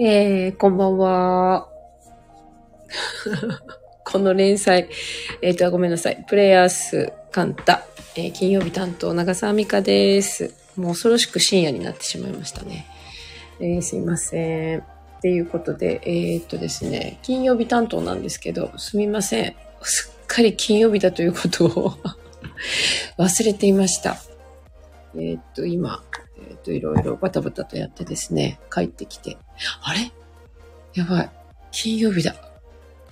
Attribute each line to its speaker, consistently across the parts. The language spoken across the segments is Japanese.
Speaker 1: えー、こんばんは。この連載、えっ、と、ごめんなさい。プレイヤースカンタ、えー金曜日担当、長澤美香です。もう恐ろしく深夜になってしまいましたね。えーすいません。っていうことで、えーっとですね、金曜日担当なんですけど、すみません。すっかり金曜日だということを 忘れていました。えーっと、今、えーっと、いろいろバタバタとやってですね、帰ってきて、あれ？やばい。金曜日だ。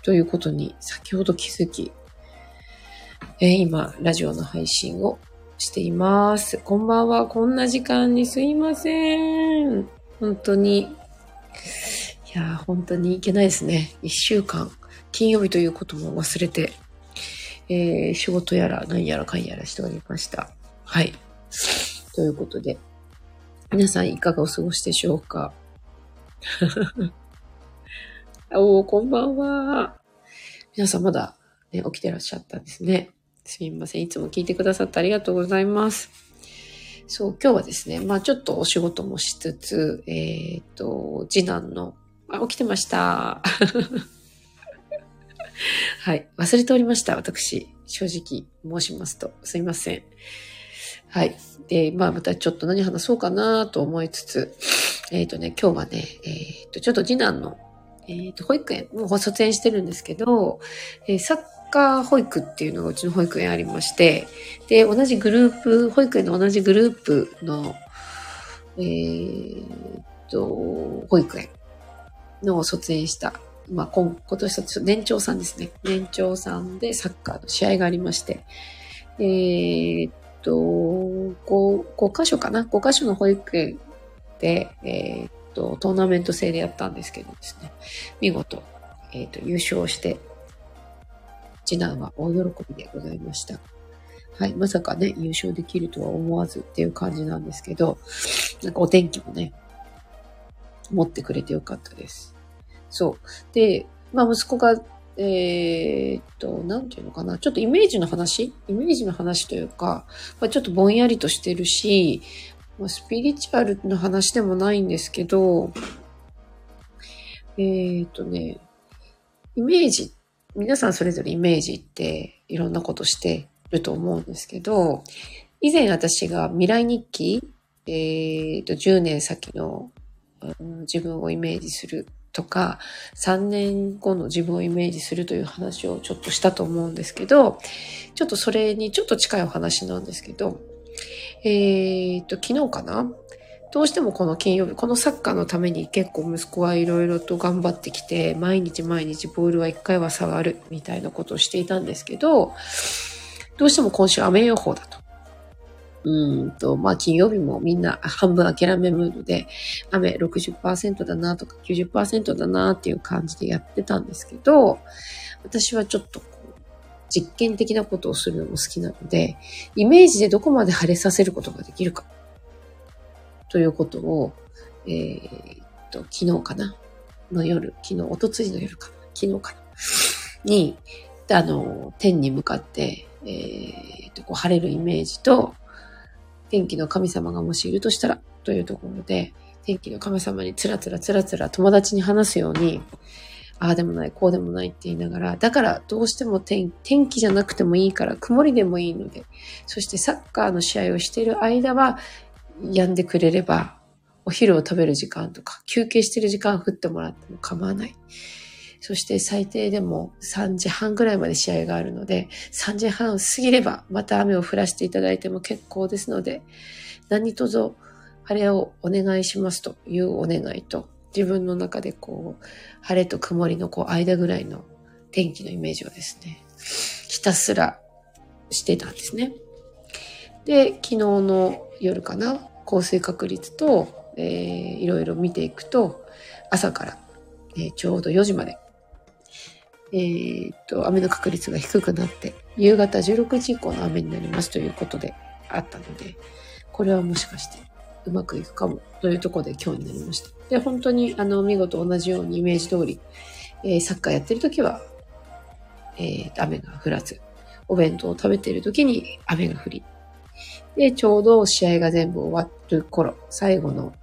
Speaker 1: ということに先ほど気づき、えー今、ラジオの配信をしています。こんばんは。こんな時間にすいません。本当に。いやー、本当にいけないですね。一週間、金曜日ということも忘れて、えー仕事やら何やらかんやらしておりました。はい。ということで、皆さんいかがお過ごしでしょうか？おー、こんばんは。皆さんまだ、ね、起きてらっしゃったんですね。すみません。いつも聞いてくださってありがとうございます。そう、今日はですね、まあちょっとお仕事もしつつ、えっ、と、次男の、あ、起きてました。はい。忘れておりました。私。正直申しますと。すいません。はい。で、まあまたちょっと何話そうかなと思いつつ、えっ、とね、今日はね、えっ、と、ちょっと次男の、えっ、と、保育園、もう卒園してるんですけど、えーサッカー保育っていうのがうちの保育園ありまして、で、同じグループ、保育園の同じグループの、えーっと、保育園の卒園した、まあ、今今年卒年長さんですね。年長さんでサッカーの試合がありまして、えーっっと、5、5箇所かな ?5 箇所の保育園で、えーっと、トーナメント制でやったんですけどですね、見事、えーっと、優勝して、次男は大喜びでございました。はい。まさかね、優勝できるとは思わずっていう感じなんですけど、なんかお天気もね、持ってくれてよかったです。そう。で、まあ息子が、えーっと、なんていうのかな、ちょっとイメージの話？イメージの話というか、まあ、ちょっとぼんやりとしてるし、まあ、スピリチュアルの話でもないんですけど、えーっとね、イメージ皆さんそれぞれイメージっていろんなことしてると思うんですけど、以前私が未来日記、えーと、10年先の、自分をイメージするとか、3年後の自分をイメージするという話をちょっとしたと思うんですけど、ちょっとそれにちょっと近いお話なんですけど、えーと、昨日かな？どうしてもこの金曜日、このサッカーのために結構息子はいろいろと頑張ってきて、毎日毎日ボールは一回は触るみたいなことをしていたんですけど、どうしても今週雨予報だと。うんと、まあ金曜日もみんな半分諦めムードで、雨60%だなとか90%だなっていう感じでやってたんですけど、私はちょっと実験的なことをするのも好きなので、イメージでどこまで晴れさせることができるか。ということを、えーと、昨日かな？の夜、昨日、おとついの夜かな昨日かな？に、あの、天に向かって、えーっと、こう晴れるイメージと、天気の神様がもしいるとしたら、というところで、天気の神様につらつらつらつら友達に話すように、ああでもない、こうでもないって言いながら、だからどうしても天気じゃなくてもいいから、曇りでもいいので、そしてサッカーの試合をしている間は、止んでくれれば、お昼を食べる時間とか、休憩してる時間降ってもらっても構わない。そして最低でも3時半ぐらいまで試合があるので、3時半過ぎればまた雨を降らせていただいても結構ですので、何卒晴れをお願いしますというお願いと、自分の中でこう、晴れと曇りのこう間ぐらいの天気のイメージをですね、ひたすらしてたんですね。で、昨日の夜かな、降水確率と、えーいろいろ見ていくと、朝から、えーちょうど4時まで、えーっと、雨の確率が低くなって、夕方16時以降の雨になりますということであったので、これはもしかしてうまくいくかもというところで今日になりました。で、本当にあの、見事同じようにイメージ通り、えーサッカーやってる時は、えー雨が降らず、お弁当を食べている時に雨が降り、で、ちょうど試合が全部終わる頃、最後の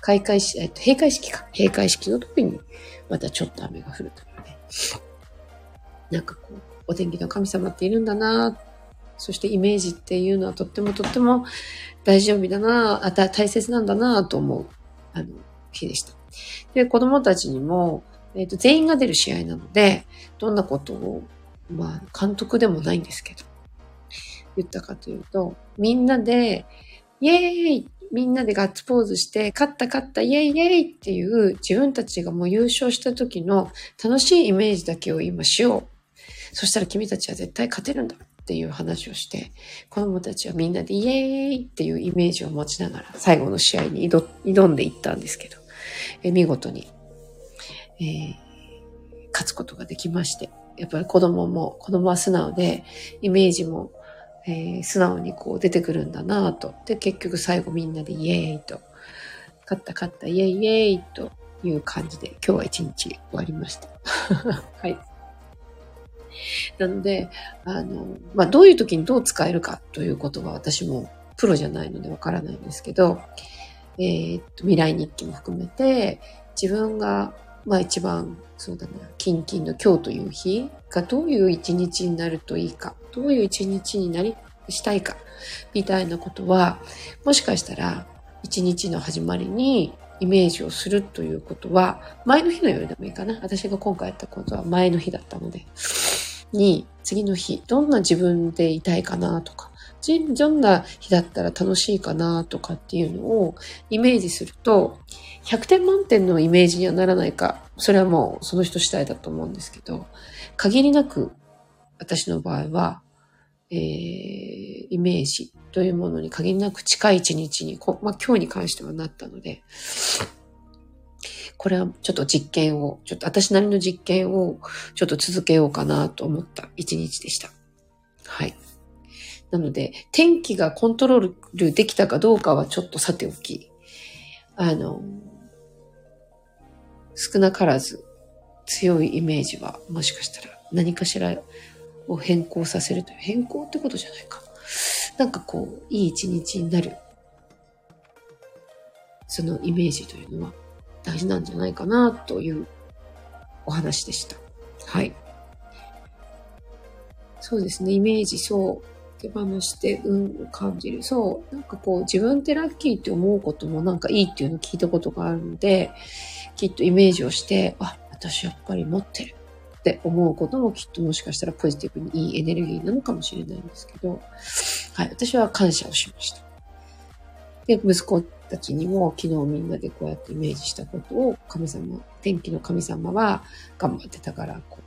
Speaker 1: 開会式、えっと、閉会式か。閉会式の時に、またちょっと雨が降るというね。なんかこう、お天気の神様っているんだなそしてイメージっていうのはとってもとっても大丈夫だなあた大切なんだなと思う、あの、日でした。で、子供たちにも、えっ、ー、と、全員が出る試合なので、どんなことを、まあ、監督でもないんですけど、言ったかというと、みんなで、イエーイみんなでガッツポーズして、勝った勝ったイエイイエイっていう自分たちがもう優勝した時の楽しいイメージだけを今しよう。そしたら君たちは絶対勝てるんだっていう話をして、子供たちはみんなでイエーイっていうイメージを持ちながら最後の試合に挑んでいったんですけど、え見事に、えー、勝つことができまして、やっぱり子供も、子供は素直で、イメージもえー、素直にこう出てくるんだなと。で、結局最後みんなでイエーイと、勝った勝ったイエーイイエーイという感じで今日は一日終わりました。はい。なので、あの、まあ、どういう時にどう使えるかということは私もプロじゃないのでわからないんですけど、えー、っと、未来日記も含めて、自分が、まあ一番、そうだな、キンキンの今日という日がどういう一日になるといいかどういう一日になり、したいか、みたいなことは、もしかしたら、一日の始まりにイメージをするということは、前の日の夜でもいいかな。私が今回やったことは前の日だったので、に、次の日、どんな自分でいたいかなとか、どんな日だったら楽しいかなとかっていうのをイメージすると、100点満点のイメージにはならないか、それはもうその人次第だと思うんですけど、限りなく私の場合はえー、イメージというものに限りなく近い一日に、まあ、今日に関してはなったので、これはちょっと実験を、ちょっと私なりの実験をちょっと続けようかなと思った一日でした。はい。なので、天気がコントロールできたかどうかはちょっとさておき、あの、少なからず強いイメージはもしかしたら何かしらを変更させるという、変更ってことじゃないか。なんかこう、いい一日になる、そのイメージというのは大事なんじゃないかなというお話でした。はい。そうですね、イメージ、そう。手放して運を感じる。そう。なんかこう、自分ってラッキーって思うこともなんかいいっていうのを聞いたことがあるので、きっとイメージをして、あ、私やっぱり持ってる。って思うこともきっともしかしたらポジティブにいいエネルギーなのかもしれないんですけど、はい、私は感謝をしました。で、息子たちにも昨日みんなでこうやってイメージしたことを神様、天気の神様は頑張ってたから、こ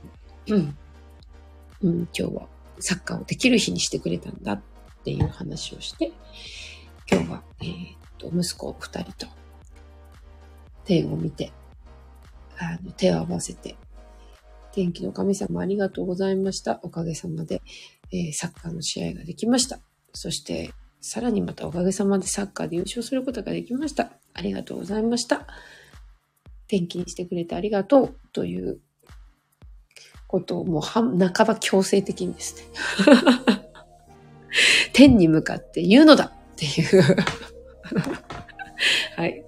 Speaker 1: う、うん、今日はサッカーをできる日にしてくれたんだっていう話をして、今日は、えー、っと、息子二人と天を見て、あの、手を合わせて、天気の神様ありがとうございました。おかげさまで、えー、サッカーの試合ができました。そして、さらにまたおかげさまでサッカーで優勝することができました。ありがとうございました。天気にしてくれてありがとうということをもう半ば強制的にですね。天に向かって言うのだっていうはい。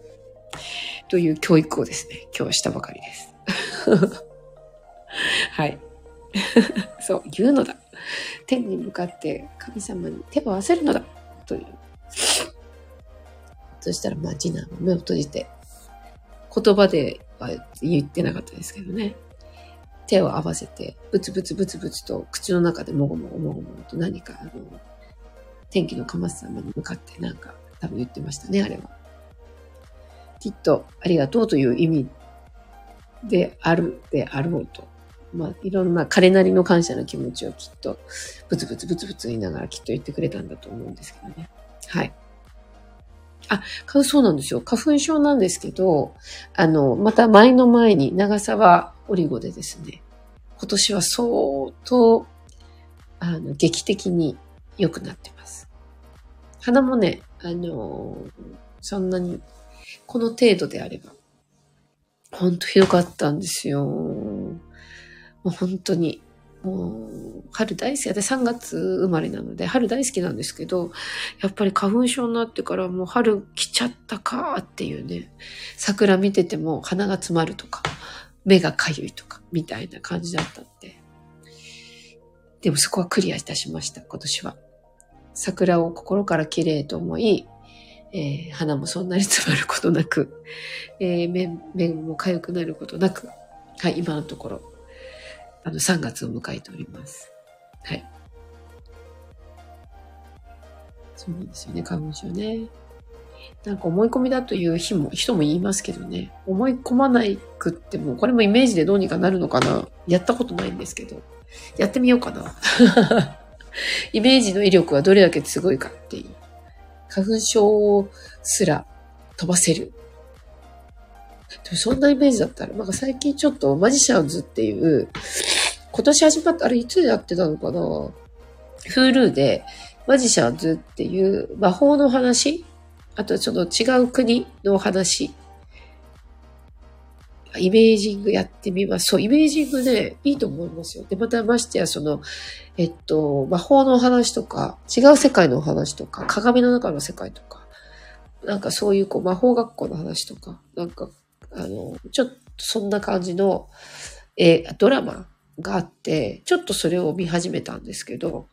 Speaker 1: という教育をですね、今日したばかりです。はい。そう、言うのだ。天に向かって神様に手を合わせるのだ。という。そしたら、まあ、次男は目を閉じて、言葉では言ってなかったですけどね。手を合わせて、ブツブツブツブツと口の中でもごもごもごもごと何か、あの、天気の神様に向かってなんか多分言ってましたね、あれは。きっとありがとうという意味であるであろうとまあ、いろんな彼なりの感謝の気持ちをきっと、ブツブツブツブツ言いながらきっと言ってくれたんだと思うんですけどね。はい。あ、そうなんですよ。花粉症なんですけど、あの、また前の前に長沢オリゴでですね、今年は相当、あの、劇的に良くなってます。鼻もね、あの、そんなに、この程度であれば、ほんとひどかったんですよ。もう本当に、もう、春大好き。私3月生まれなので、春大好きなんですけど、やっぱり花粉症になってからもう春来ちゃったかっていうね、桜見てても鼻が詰まるとか、目がかゆいとか、みたいな感じだったんで。でもそこはクリアいたしました、今年は。桜を心から綺麗と思い、えー、鼻もそんなに詰まることなく、えー、目目も痒くなることなく、はい、今のところあの、3月を迎えております。はい。そうなんですよね、花粉症ね。なんか思い込みだという日も、人も言いますけどね。思い込まないくっても、これもイメージでどうにかなるのかなやったことないんですけど。やってみようかな。イメージの威力はどれだけすごいかっていう。花粉症すら飛ばせるそんなイメージだったら、なんか最近ちょっとマジシャンズっていう、今年始まった、あれいつやってたのかな ?Hulu でマジシャンズっていう魔法の話？あとちょっと違う国の話？イメージングやってみます。そう、イメージングね、いいと思いますよ。で、またましてや、その、えっと、魔法の話とか、違う世界の話とか、鏡の中の世界とか、なんかそういうこう魔法学校の話とか、なんかあの、ちょっとそんな感じの、えドラマがあって、ちょっとそれを見始めたんですけど、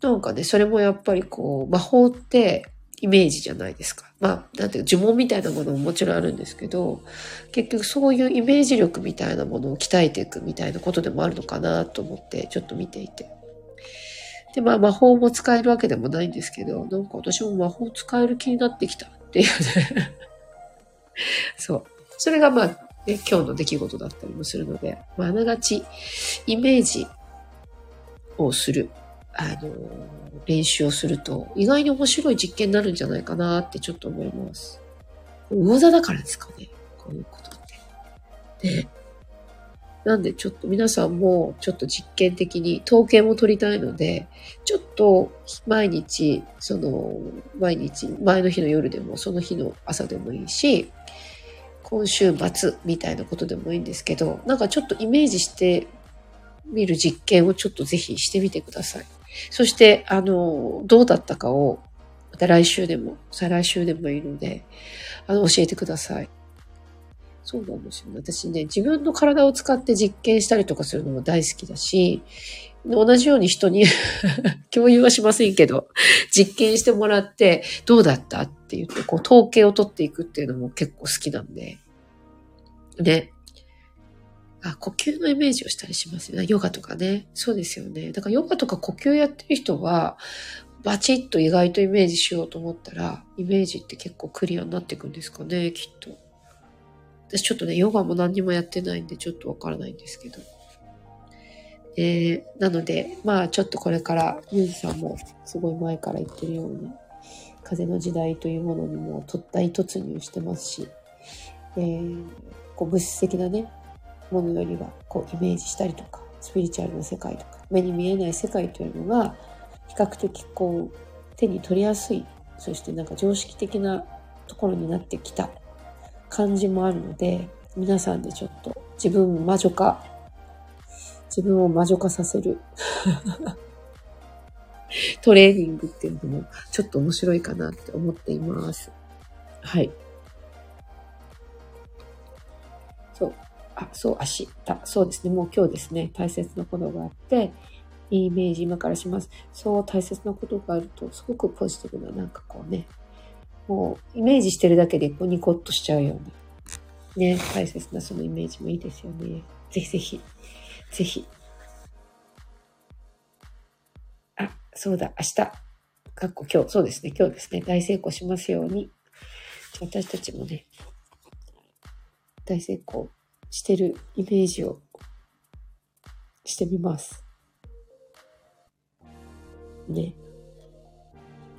Speaker 1: なんかね、それもやっぱりこう、魔法ってイメージじゃないですか。まあ、なんていうか呪文みたいなものももちろんあるんですけど、結局そういうイメージ力みたいなものを鍛えていくみたいなことでもあるのかなと思ってちょっと見ていて。で、まあ魔法も使えるわけでもないんですけど、なんか私も魔法使える気になってきたっていうね そう。それがまあ、ね、今日の出来事だったりもするので、まあ、あながちイメージをする、あの、練習をすると、意外に面白い実験になるんじゃないかなってちょっと思います。魚座だからですかね。こういうことって。で、なんでちょっと皆さんもちょっと実験的に統計も取りたいので、ちょっと毎日、その、毎日、前の日の夜でもその日の朝でもいいし、今週末みたいなことでもいいんですけど、なんかちょっとイメージしてみる実験をちょっとぜひしてみてください。そして、あの、どうだったかを、また来週でも、再来週でもいいので、あの、教えてください。そうなんですよね。私ね、自分の体を使って実験したりとかするのも大好きだし、同じように人に 共有はしませんけど、実験してもらって、どうだったって言って、こう、統計を取っていくっていうのも結構好きなんで。で、あ、呼吸のイメージをしたりしますよね。ヨガとかね。そうですよね。だからヨガとか呼吸やってる人は、バチッと意外とイメージしようと思ったら、イメージって結構クリアになっていくんですかね、きっと。私ちょっとね、ヨガも何にもやってないんで、ちょっとわからないんですけど。えー、なので、まあちょっとこれから、ユージさんもすごい前から言ってるように、風の時代というものにも大突入してますし、えー、こう物質的なね、ものよりはこうイメージしたりとか、スピリチュアルの世界とか、目に見えない世界というのが、比較的こう手に取りやすい、そしてなんか常識的なところになってきた感じもあるので、皆さんでちょっと自分を魔女化自分を魔女化させる トレーニングっていうのもちょっと面白いかなって思っています。はい。そう。あ、そう、明日。そうですね。もう今日ですね。大切なことがあって、イメージ今からします。そう大切なことがあると、すごくポジティブな、なんかこうね、もうイメージしてるだけでこうニコッとしちゃうような、ね、大切なそのイメージもいいですよね。ぜひぜひぜひ。あ、そうだ、明日。かっこ今日、そうですね、今日ですね、大成功しますように。私たちもね、大成功してるイメージをしてみます。ね。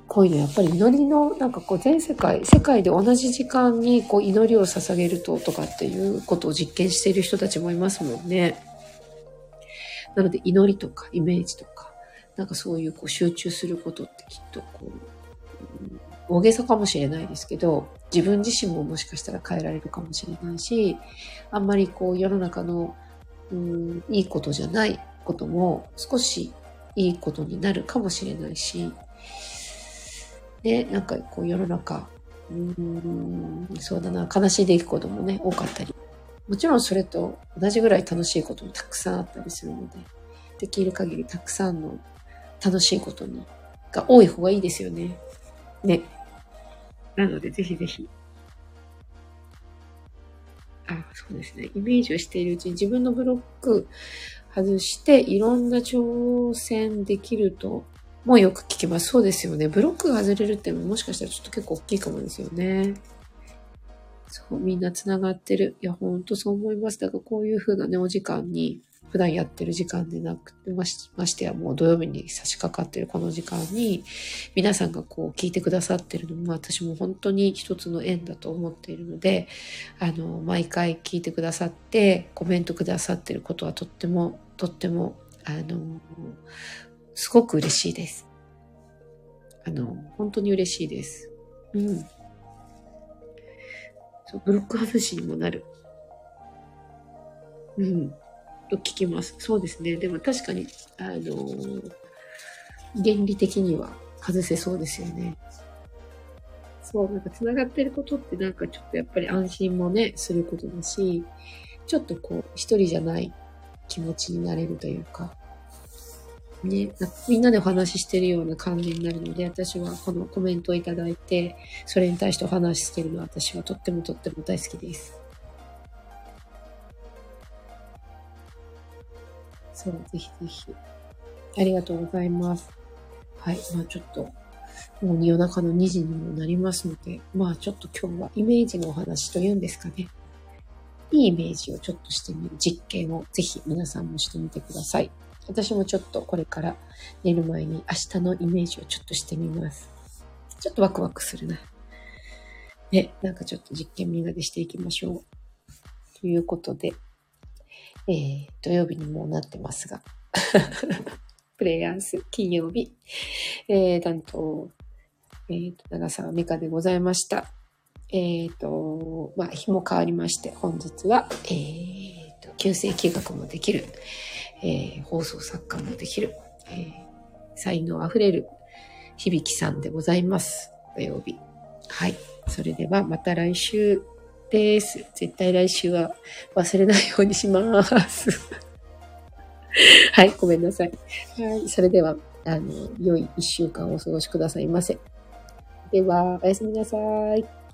Speaker 1: こういうのやっぱり祈りの、なんかこう全世界、世界で同じ時間にこう祈りを捧げるととかっていうことを実験している人たちもいますもんね。なので祈りとかイメージとか、なんかそういうこう集中することってきっとこう、大げさかもしれないですけど、自分自身ももしかしたら変えられるかもしれないし、あんまりこう世の中の、うん、いいことじゃないことも少しいいことになるかもしれないし、ね、なんかこう世の中、うん、そうだな、悲しい出来事もね、多かったり。もちろんそれと同じぐらい楽しいこともたくさんあったりするので、できる限りたくさんの楽しいことに、が多い方がいいですよね。ね。なので、ぜひぜひ。あ、そうですね。イメージをしているうちに自分のブロック外していろんな挑戦できるともうよく聞きます。そうですよね。ブロックが外れるってもしかしたらちょっと結構大きいかもですよね。そう、みんな繋がってる。いや、ほんとそう思います。だからこういう風なね、お時間に普段やってる時間でなくて、ましましてやもう土曜日に差し掛かってるこの時間に、皆さんがこう聞いてくださってるのも私も本当に一つの縁だと思っているので、あの、毎回聞いてくださって、コメントくださってることはとっても、とっても、あの、すごく嬉しいです。あの、本当に嬉しいです。うん。そう、ブロック外しにもなる。うん。と聞きます。そうですね。でも確かに、あの、原理的には外せそうですよね。そう、なんか繋がってることってなんかちょっとやっぱり安心もね、することだし、ちょっとこう、一人じゃない気持ちになれるというか、ね、みんなでお話ししてるような感じになるので、私はこのコメントをいただいて、それに対してお話ししてるのは私はとってもとっても大好きです。そう、ぜひぜひ。ありがとうございます。はい。まあちょっと、もう夜中の2時にもなりますので、まあちょっと今日はイメージのお話というんですかね。いいイメージをちょっとしてみる実験をぜひ皆さんもしてみてください。私もちょっとこれから寝る前に明日のイメージをちょっとしてみます。ちょっとワクワクするな。ね、なんかちょっと実験みんなでしていきましょう。ということで、えー、土曜日にもなってますが、プレイヤース金曜日、えー、担当、え、ー、と、長澤美香でございました。えっ、ー、と、まあ、日も変わりまして、本日は、えっ、ー、と、旧世紀学もできる、えー、放送作家もできる、え、才能あふれる響さんでございます。土曜日。はい。それではまた来週です。絶対来週は忘れないようにします。はい、ごめんなさい。はい、それでは、あの、良い一週間をお過ごしくださいませ。では、おやすみなさい。